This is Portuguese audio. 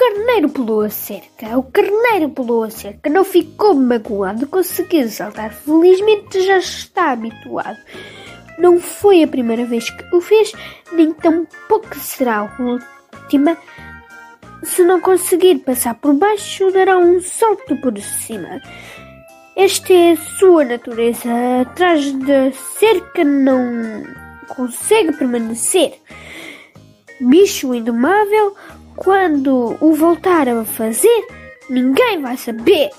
carneiro pulou a cerca, o carneiro pulou a cerca, não ficou magoado, conseguiu saltar felizmente, já está habituado. Não foi a primeira vez que o fez, nem tampouco será a última. Se não conseguir passar por baixo, dará um salto por cima. Esta é a sua natureza. Atrás da cerca não consegue permanecer. Bicho indomável, quando o voltar a fazer, ninguém vai saber.